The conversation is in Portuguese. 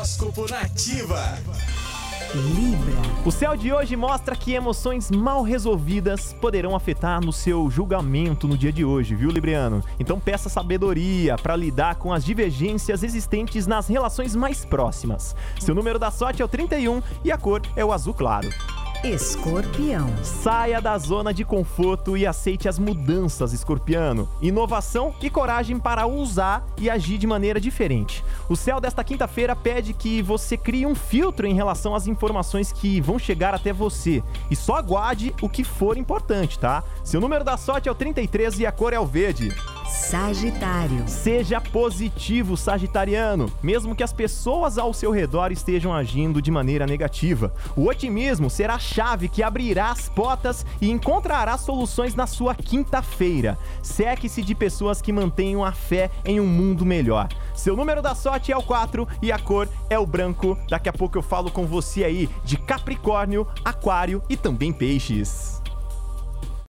Horóscopo Nativa. Libra. O céu de hoje mostra que emoções mal resolvidas poderão afetar no seu julgamento no dia de hoje, viu, Libriano? Então peça sabedoria para lidar com as divergências existentes nas relações mais próximas. Seu número da sorte é o 31 e a cor é o azul claro. Escorpião. Saia da zona de conforto e aceite as mudanças, escorpiano. Inovação e coragem para usar e agir de maneira diferente. O céu desta quinta-feira pede que você crie um filtro em relação às informações que vão chegar até você. E só aguarde o que for importante, tá? Seu número da sorte é o 33 e a cor é o verde. Sagitário. Seja positivo, Sagitariano, mesmo que as pessoas ao seu redor estejam agindo de maneira negativa. O otimismo será a chave que abrirá as portas e encontrará soluções na sua quinta-feira. Seque-se de pessoas que mantenham a fé em um mundo melhor. Seu número da sorte é o 4 e a cor é o branco. Daqui a pouco eu falo com você aí de Capricórnio, Aquário e também Peixes.